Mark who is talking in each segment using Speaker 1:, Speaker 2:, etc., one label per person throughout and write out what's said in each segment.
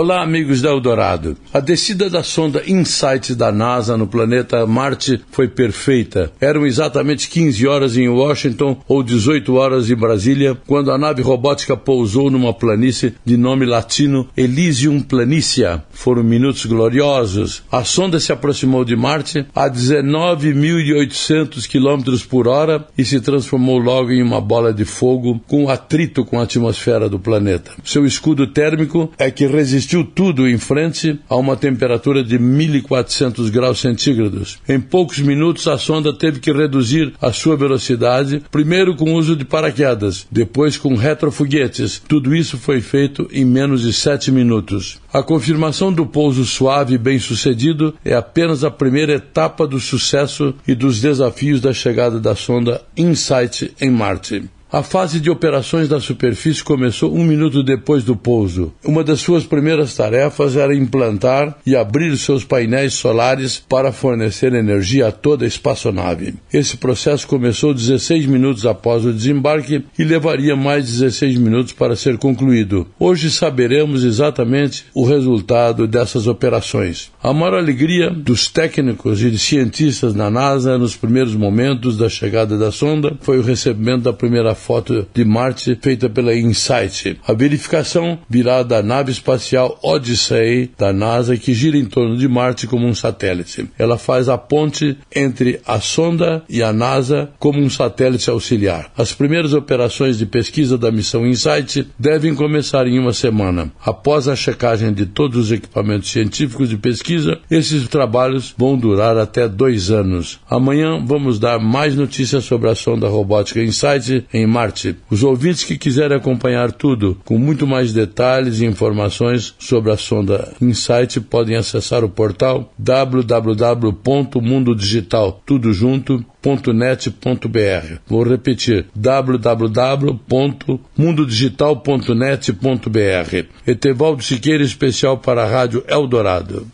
Speaker 1: Olá, amigos da Eldorado. A descida da sonda InSight da NASA no planeta Marte foi perfeita. Eram exatamente 15 horas em Washington ou 18 horas em Brasília quando a nave robótica pousou numa planície de nome latino Elysium Planitia. Foram minutos gloriosos. A sonda se aproximou de Marte a 19.800 km por hora e se transformou logo em uma bola de fogo com atrito com a atmosfera do planeta. Seu escudo térmico é que resistiu resistiu tudo em frente a uma temperatura de 1400 graus centígrados. Em poucos minutos, a sonda teve que reduzir a sua velocidade, primeiro com o uso de paraquedas, depois com retrofoguetes. Tudo isso foi feito em menos de sete minutos. A confirmação do pouso suave e bem sucedido é apenas a primeira etapa do sucesso e dos desafios da chegada da sonda InSight em Marte. A fase de operações da superfície começou um minuto depois do pouso. Uma das suas primeiras tarefas era implantar e abrir seus painéis solares para fornecer energia a toda a espaçonave. Esse processo começou 16 minutos após o desembarque e levaria mais 16 minutos para ser concluído. Hoje saberemos exatamente o resultado dessas operações. A maior alegria dos técnicos e cientistas na NASA nos primeiros momentos da chegada da sonda foi o recebimento da primeira foto de Marte feita pela InSight. A verificação virá da nave espacial Odyssey da NASA que gira em torno de Marte como um satélite. Ela faz a ponte entre a sonda e a NASA como um satélite auxiliar. As primeiras operações de pesquisa da missão InSight devem começar em uma semana. Após a checagem de todos os equipamentos científicos de pesquisa, esses trabalhos vão durar até dois anos. Amanhã vamos dar mais notícias sobre a sonda robótica InSight em Marte. Os ouvintes que quiserem acompanhar tudo com muito mais detalhes e informações sobre a sonda Insight podem acessar o portal www.mundodigital tudo junto .net.br. Vou repetir: www.mundodigital.net.br. Etevaldo Siqueira, especial para a Rádio Eldorado.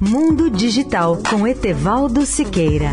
Speaker 2: Mundo Digital com Etevaldo Siqueira.